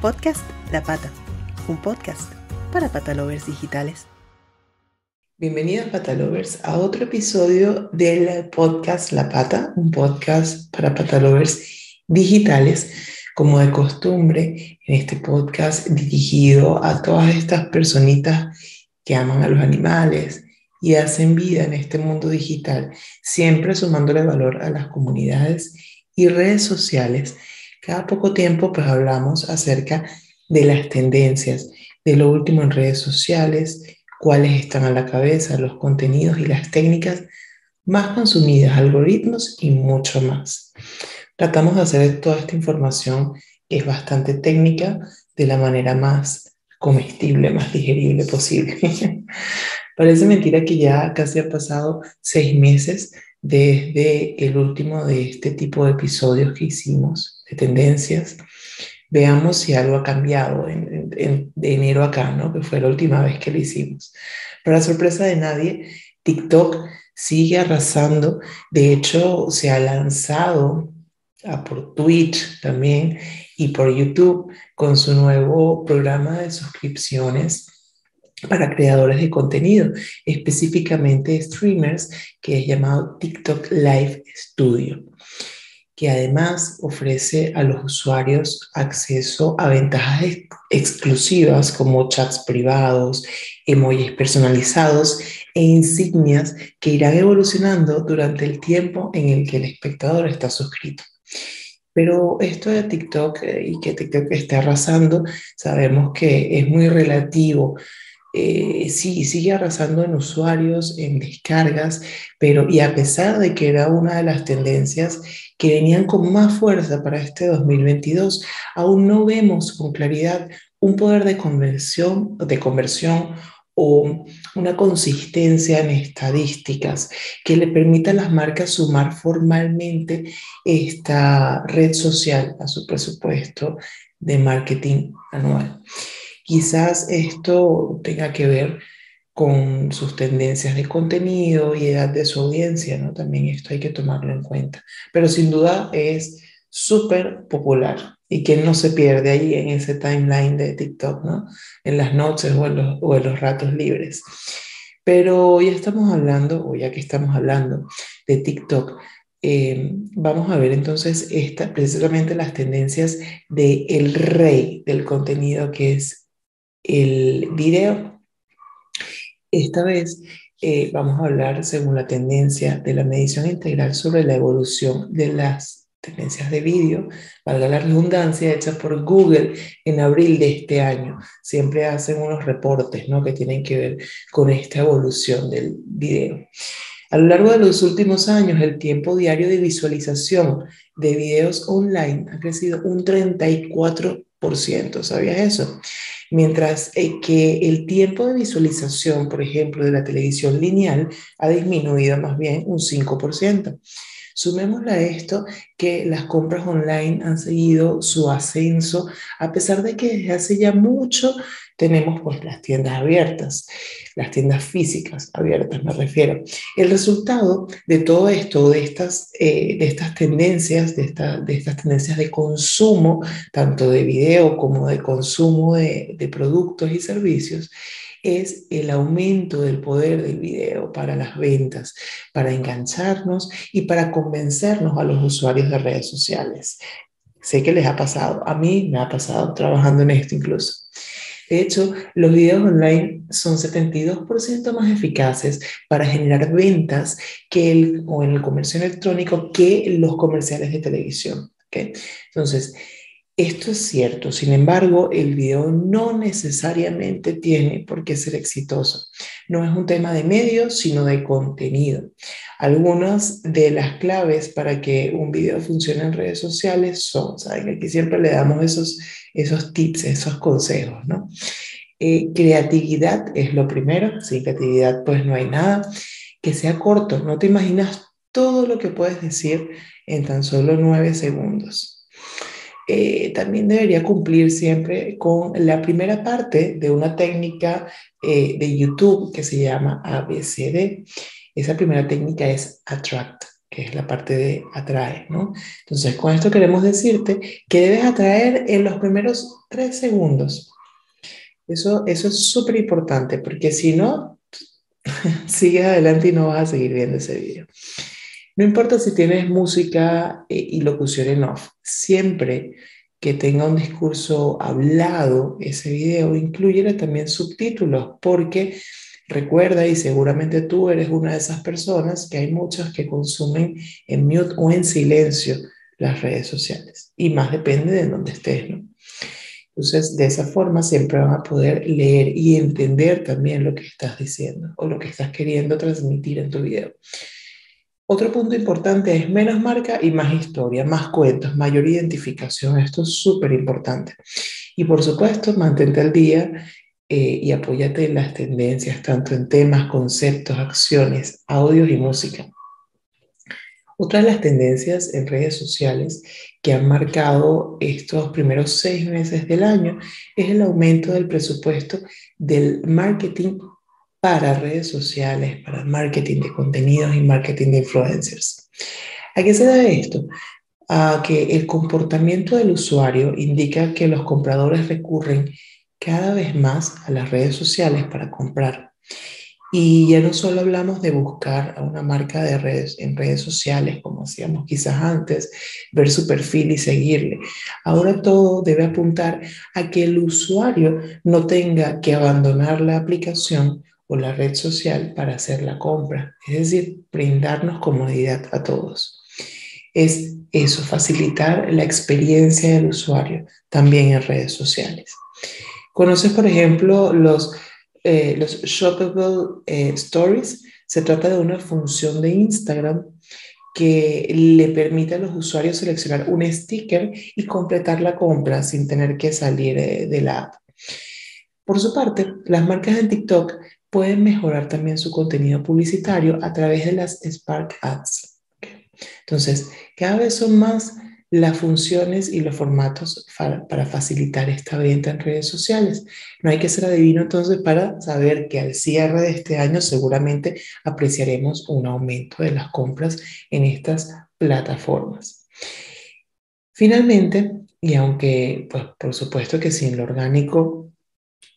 Podcast La Pata, un podcast para patalovers digitales. Bienvenidos patalovers a otro episodio del podcast La Pata, un podcast para patalovers digitales, como de costumbre en este podcast dirigido a todas estas personitas que aman a los animales y hacen vida en este mundo digital, siempre sumándole valor a las comunidades y redes sociales cada poco tiempo pues hablamos acerca de las tendencias, de lo último en redes sociales, cuáles están a la cabeza, los contenidos y las técnicas más consumidas, algoritmos y mucho más. Tratamos de hacer toda esta información que es bastante técnica de la manera más comestible, más digerible posible. Parece mentira que ya casi han pasado seis meses desde el último de este tipo de episodios que hicimos de tendencias, veamos si algo ha cambiado de enero acá, ¿no? que fue la última vez que lo hicimos. Para sorpresa de nadie, TikTok sigue arrasando. De hecho, se ha lanzado por Twitch también y por YouTube con su nuevo programa de suscripciones para creadores de contenido, específicamente streamers, que es llamado TikTok Live Studio que además ofrece a los usuarios acceso a ventajas exclusivas como chats privados, emojis personalizados e insignias que irán evolucionando durante el tiempo en el que el espectador está suscrito. Pero esto de TikTok eh, y que TikTok está arrasando, sabemos que es muy relativo eh, sí, sigue arrasando en usuarios, en descargas, pero y a pesar de que era una de las tendencias que venían con más fuerza para este 2022, aún no vemos con claridad un poder de conversión, de conversión o una consistencia en estadísticas que le permita a las marcas sumar formalmente esta red social a su presupuesto de marketing anual. Quizás esto tenga que ver con sus tendencias de contenido y edad de su audiencia, ¿no? También esto hay que tomarlo en cuenta. Pero sin duda es súper popular y que no se pierde ahí en ese timeline de TikTok, ¿no? En las noches o en los, o en los ratos libres. Pero ya estamos hablando, o ya que estamos hablando de TikTok, eh, vamos a ver entonces esta, precisamente las tendencias del el rey del contenido que es el video. Esta vez eh, vamos a hablar según la tendencia de la medición integral sobre la evolución de las tendencias de vídeo, valga la redundancia, hecha por Google en abril de este año. Siempre hacen unos reportes ¿no? que tienen que ver con esta evolución del video. A lo largo de los últimos años, el tiempo diario de visualización de videos online ha crecido un 34%. ¿Sabías eso? Mientras eh, que el tiempo de visualización, por ejemplo, de la televisión lineal ha disminuido más bien un 5%. Sumémosle a esto que las compras online han seguido su ascenso, a pesar de que desde hace ya mucho tenemos pues las tiendas abiertas, las tiendas físicas abiertas me refiero. El resultado de todo esto, de estas, eh, de estas tendencias, de, de estas tendencias de consumo, tanto de video como de consumo de, de productos y servicios, es el aumento del poder del video para las ventas, para engancharnos y para convencernos a los usuarios de redes sociales. Sé que les ha pasado, a mí me ha pasado trabajando en esto incluso. De hecho, los videos online son 72% más eficaces para generar ventas que el, o en el comercio electrónico que los comerciales de televisión. ¿okay? Entonces, esto es cierto, sin embargo, el video no necesariamente tiene por qué ser exitoso. No es un tema de medios, sino de contenido. Algunas de las claves para que un video funcione en redes sociales son, saben, aquí siempre le damos esos, esos tips, esos consejos, ¿no? Eh, creatividad es lo primero, sin creatividad pues no hay nada. Que sea corto, no te imaginas todo lo que puedes decir en tan solo nueve segundos. Eh, también debería cumplir siempre con la primera parte de una técnica eh, de YouTube que se llama ABCD. Esa primera técnica es Attract, que es la parte de atrae, ¿no? Entonces, con esto queremos decirte que debes atraer en los primeros tres segundos. Eso, eso es súper importante, porque si no, sigues adelante y no vas a seguir viendo ese video. No importa si tienes música eh, y locución en off, siempre que tenga un discurso hablado, ese video incluye también subtítulos, porque recuerda, y seguramente tú eres una de esas personas, que hay muchos que consumen en mute o en silencio las redes sociales, y más depende de dónde estés, ¿no? Entonces, de esa forma siempre van a poder leer y entender también lo que estás diciendo o lo que estás queriendo transmitir en tu video. Otro punto importante es menos marca y más historia, más cuentos, mayor identificación. Esto es súper importante. Y por supuesto, mantente al día eh, y apóyate en las tendencias, tanto en temas, conceptos, acciones, audios y música. Otra de las tendencias en redes sociales que han marcado estos primeros seis meses del año es el aumento del presupuesto del marketing para redes sociales, para marketing de contenidos y marketing de influencers. ¿A qué se debe esto? A que el comportamiento del usuario indica que los compradores recurren cada vez más a las redes sociales para comprar. Y ya no solo hablamos de buscar a una marca de redes, en redes sociales, como hacíamos quizás antes, ver su perfil y seguirle. Ahora todo debe apuntar a que el usuario no tenga que abandonar la aplicación o la red social para hacer la compra, es decir, brindarnos comodidad a todos. Es eso, facilitar la experiencia del usuario también en redes sociales. ¿Conoces, por ejemplo, los, eh, los shoppable eh, stories? Se trata de una función de Instagram que le permite a los usuarios seleccionar un sticker y completar la compra sin tener que salir eh, de la app. Por su parte, las marcas en TikTok pueden mejorar también su contenido publicitario a través de las Spark Ads. Entonces, cada vez son más las funciones y los formatos para, facilitar esta venta en redes sociales. No hay que ser adivino entonces para saber que al cierre de este año seguramente apreciaremos un aumento de las compras en estas plataformas. Finalmente, y aunque pues por supuesto que sin lo orgánico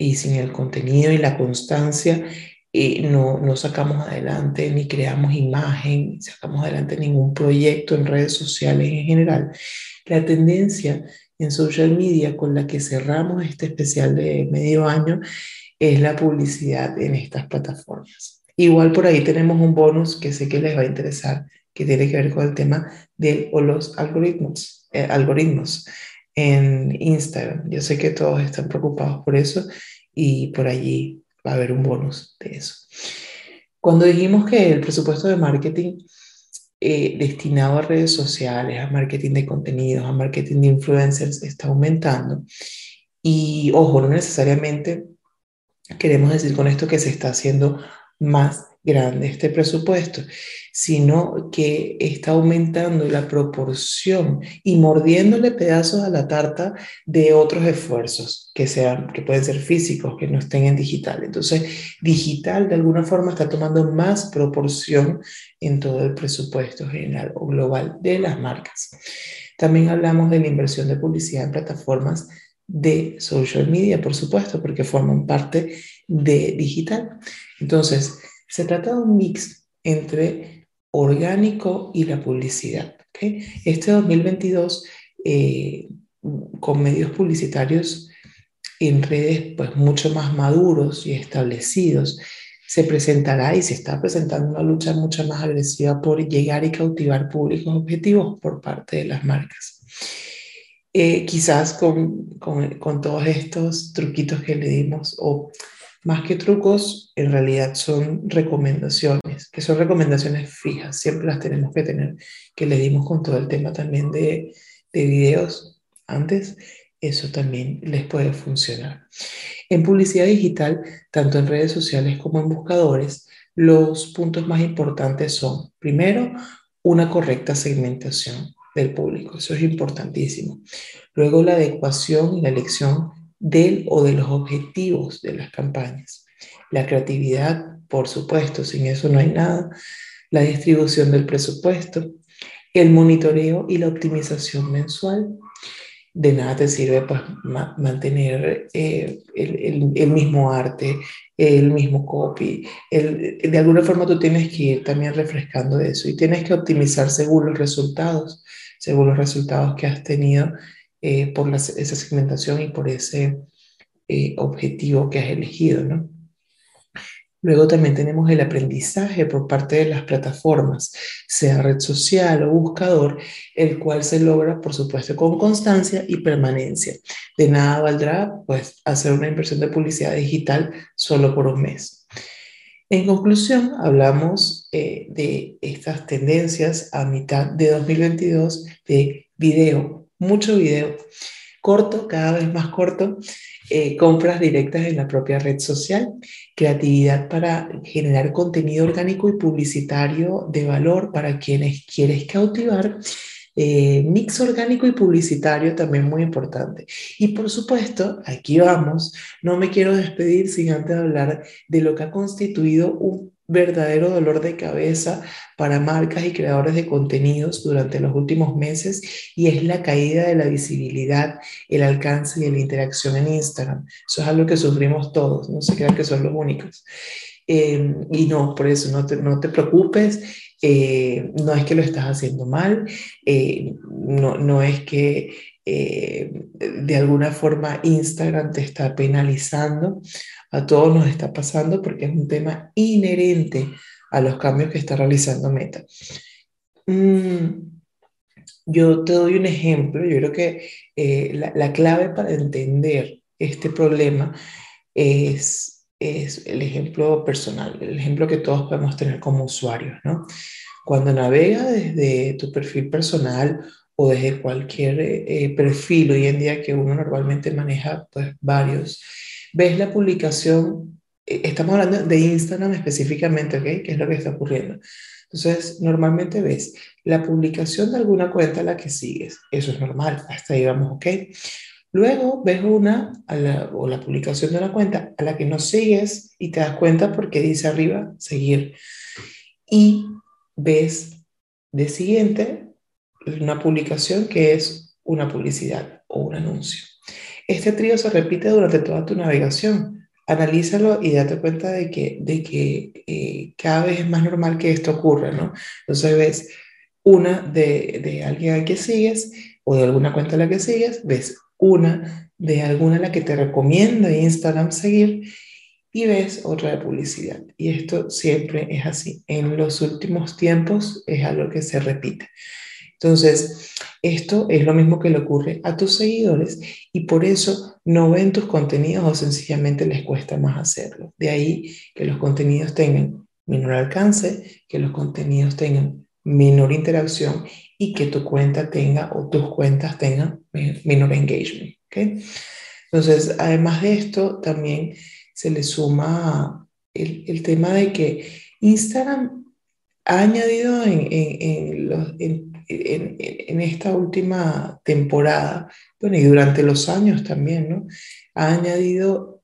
y sin el contenido y la constancia eh, no, no sacamos adelante ni creamos imagen, ni sacamos adelante ningún proyecto en redes sociales en general. La tendencia en social media con la que cerramos este especial de medio año es la publicidad en estas plataformas. Igual por ahí tenemos un bonus que sé que les va a interesar, que tiene que ver con el tema de los algoritmos. Eh, algoritmos en Instagram. Yo sé que todos están preocupados por eso y por allí va a haber un bonus de eso. Cuando dijimos que el presupuesto de marketing eh, destinado a redes sociales, a marketing de contenidos, a marketing de influencers está aumentando, y ojo, no necesariamente queremos decir con esto que se está haciendo más grande este presupuesto, sino que está aumentando la proporción y mordiéndole pedazos a la tarta de otros esfuerzos que sean que pueden ser físicos, que no estén en digital. Entonces, digital de alguna forma está tomando más proporción en todo el presupuesto general o global de las marcas. También hablamos de la inversión de publicidad en plataformas de social media, por supuesto, porque forman parte de digital. Entonces, se trata de un mix entre orgánico y la publicidad. Este 2022, eh, con medios publicitarios en redes pues, mucho más maduros y establecidos, se presentará y se está presentando una lucha mucho más agresiva por llegar y cautivar públicos objetivos por parte de las marcas. Eh, quizás con, con, con, todos estos truquitos que le dimos o más que trucos, en realidad son recomendaciones, que son recomendaciones fijas, siempre las tenemos que tener, que le dimos con todo el tema también de, de videos antes, eso también les puede funcionar. En publicidad digital, tanto en redes sociales como en buscadores, los puntos más importantes son, primero, una correcta segmentación del público, eso es importantísimo. Luego, la adecuación y la elección del o de los objetivos de las campañas. La creatividad, por supuesto, sin eso no hay nada. la distribución del presupuesto, el monitoreo y la optimización mensual. De nada te sirve pues, mantener eh, el, el, mismo arte, el mismo copy. de alguna forma tú tienes que ir también refrescando eso y tienes que optimizar según los resultados, según los resultados que has tenido eh, por esa segmentación y por ese eh, objetivo que has elegido, ¿no? Luego también tenemos el aprendizaje por parte de las plataformas, sea red social o buscador, el cual se logra, por supuesto, con constancia y permanencia. De nada valdrá, pues, hacer una inversión de publicidad digital solo por un mes. En conclusión, hablamos eh, de estas tendencias a mitad de 2022 de video, mucho video, corto, cada vez más corto, eh, compras directas en la propia red social, creatividad para generar contenido orgánico y publicitario de valor para quienes quieres cautivar. Eh, mix orgánico y publicitario también muy importante. Y por supuesto, aquí vamos, no me quiero despedir sin antes hablar de lo que ha constituido un verdadero dolor de cabeza para marcas y creadores de contenidos durante los últimos meses y es la caída de la visibilidad, el alcance y la interacción en Instagram. Eso es algo que sufrimos todos, no se crean que son los únicos. Em, y no, por eso no te, no te preocupes, eh, no es que lo estás haciendo mal, eh, no, no es que eh, de alguna forma Instagram te está penalizando. A todos nos está pasando porque es un tema inherente a los cambios que está realizando Meta. Mm, yo te doy un ejemplo. Yo creo que eh, la, la, clave para entender este problema es, es el ejemplo personal, el ejemplo que todos podemos tener como usuarios. ¿no? Cuando navega desde tu perfil personal o desde cualquier eh, perfil hoy en día que uno normalmente maneja, pues varios, ves la publicación, eh, estamos hablando de Instagram específicamente, ¿ok? ¿Qué es lo que está ocurriendo? Entonces, normalmente ves la publicación de alguna cuenta a la que sigues, eso es normal, hasta ahí vamos, ¿ok? Luego ves una o la publicación de una cuenta a la que no sigues y te das cuenta porque dice arriba seguir. Y ves de siguiente una publicación que es una publicidad o un anuncio. Este trío se repite durante toda tu navegación. Analízalo y date cuenta de que, de que eh, cada vez es más normal que esto ocurra, ¿no? Entonces ves una de, de alguien a que sigues o de alguna cuenta a la que sigues, ves una de alguna a la que te recomienda Instagram seguir y ves otra de publicidad. Y esto siempre es así. En los últimos tiempos es algo que se repite. Entonces, esto es lo mismo que le ocurre a tus seguidores y por eso no ven tus contenidos o sencillamente les cuesta más hacerlo. De ahí que los contenidos tengan menor alcance, que los contenidos tengan menor interacción y que tu cuenta tenga o tus cuentas tengan menor engagement. Entonces, además de esto, también se le suma el, el tema de que Instagram ha añadido en, en, los, en en, esta última temporada, bueno, y durante los años también, ¿no? Ha añadido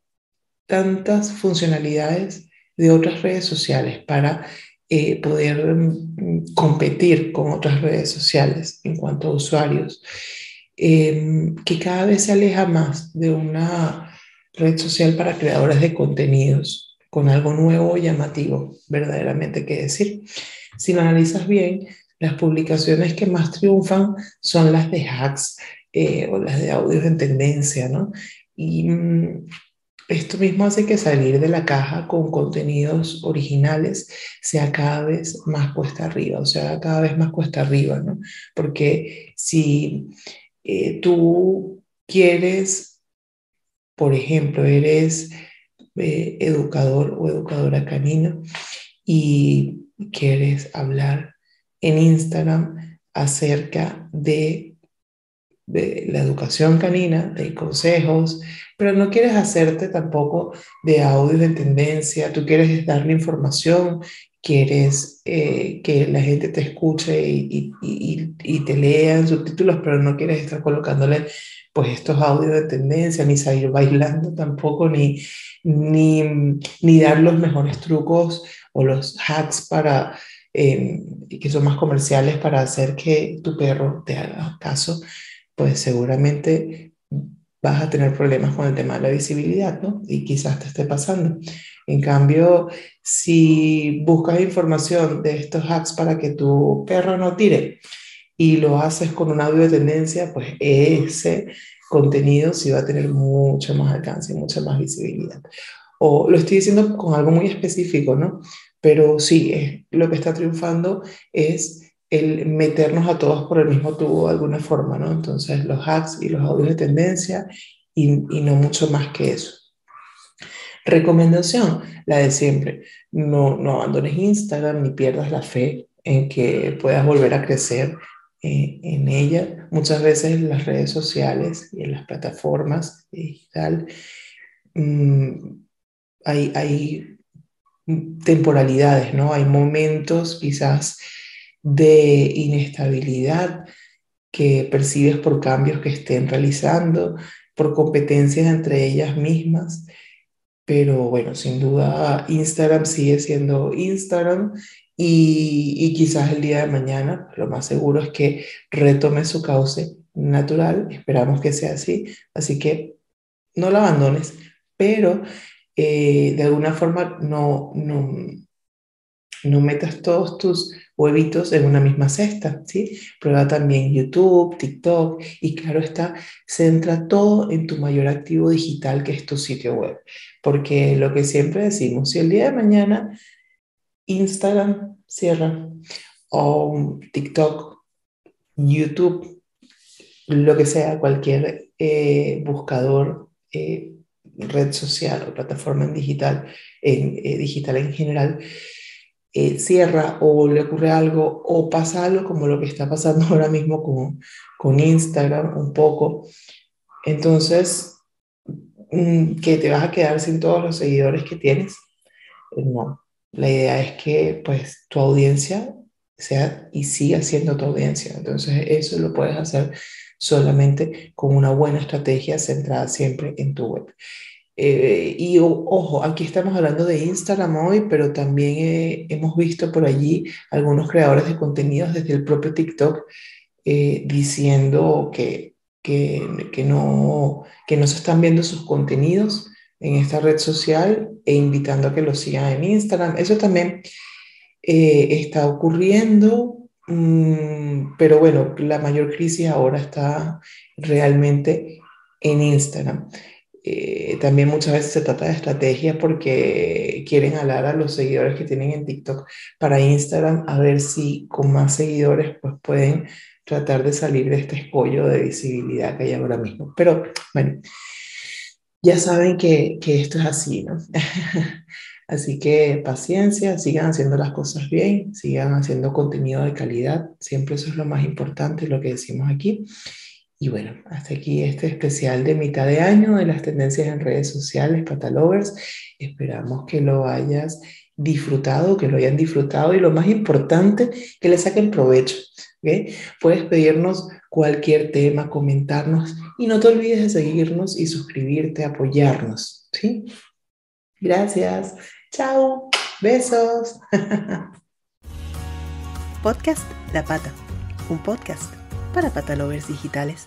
tantas funcionalidades de otras redes sociales para eh, poder mm, competir con otras redes sociales en cuanto a usuarios, em, que cada vez se aleja más de una red social para creadores de contenidos, con algo nuevo y llamativo, verdaderamente que decir. Si lo analizas bien, las publicaciones que más triunfan son las de hacks eh, o las de audios en tendencia, ¿no? Y mm, esto mismo hace que salir de la caja con contenidos originales sea cada vez más cuesta arriba, o sea, cada vez más cuesta arriba, ¿no? Porque si eh, tú quieres, por ejemplo, eres eh, educador o educadora canina y quieres hablar en Instagram acerca de, la educación canina, de consejos, pero no quieres hacerte tampoco de audio de tendencia, tú quieres darle información, quieres eh, que la gente te escuche y, y, te lea en subtítulos, pero no quieres estar colocándole pues estos audios de tendencia, ni salir bailando tampoco, ni, ni, ni dar los mejores trucos o los hacks para y que son más comerciales para hacer que tu perro te haga caso, pues seguramente vas a tener problemas con el tema de la visibilidad, ¿no? Y quizás te esté pasando. En cambio, si buscas información de estos hacks para que tu perro no tire y lo haces con un audio de tendencia, pues ese contenido sí va a tener mucho más alcance y mucha más visibilidad. O lo estoy diciendo con algo muy específico, ¿no? Pero sí, lo que está triunfando es el meternos a todos por el mismo tubo de alguna forma, ¿no? Entonces los hacks y los audios de tendencia y, y no mucho más que eso. Recomendación, la de siempre, no, no abandones Instagram ni pierdas la fe en que puedas volver a crecer eh, en ella. Muchas veces en las redes sociales y en las plataformas digital mmm, hay, hay temporalidades, ¿no? Hay momentos quizás de inestabilidad que percibes por cambios que estén realizando, por competencias entre ellas mismas. Pero bueno, sin duda Instagram sigue siendo Instagram y, quizás el día de mañana lo más seguro es que retome su cauce natural. Esperamos que sea así. Así que no la abandones, pero eh, de alguna forma no, no, no metas todos tus huevitos en una misma cesta, ¿sí? Prueba también YouTube, TikTok y claro está, centra todo en tu mayor activo digital que es tu sitio web. Porque lo que siempre decimos, si el día de mañana Instagram cierra o TikTok, YouTube, lo que sea, cualquier eh, buscador, eh, red social o plataforma en digital, en, eh, digital en general, eh, cierra o le ocurre algo o pasa algo como lo que está pasando ahora mismo con, con Instagram un poco, entonces, mm, ¿que te vas a quedar sin todos los seguidores que tienes? Eh, no, la idea es que pues tu audiencia sea y siga siendo tu audiencia. Entonces eso lo puedes hacer solamente con una buena estrategia centrada siempre en tu web. Eh, y ojo, aquí estamos hablando de Instagram hoy, pero también eh, hemos visto por allí algunos creadores de contenidos desde el propio TikTok eh, diciendo que, que, que, no, que no se están viendo sus contenidos en esta red social e invitando a que los sigan en Instagram. Eso también está ocurriendo, mm, pero bueno, la mayor crisis ahora está realmente en Instagram. Eh, también muchas veces se trata de estrategias porque quieren alar a los seguidores que tienen en TikTok para Instagram a ver si con más seguidores pues pueden tratar de salir de este escollo de visibilidad que hay ahora mismo. Pero bueno, ya saben que, que esto es así, ¿no? Así que paciencia, sigan haciendo las cosas bien, sigan haciendo contenido de calidad, siempre eso es lo más importante, lo que decimos aquí. Y bueno, hasta aquí este especial de mitad de año de las tendencias en redes sociales, Patalovers. Esperamos que lo hayas disfrutado, que lo hayan disfrutado y lo más importante, que le saquen provecho. ¿okay? Puedes pedirnos cualquier tema, comentarnos y no te olvides de seguirnos y suscribirte, apoyarnos. ¿sí? Gracias. Chao. Besos. Podcast La Pata, un podcast para patalovers digitales.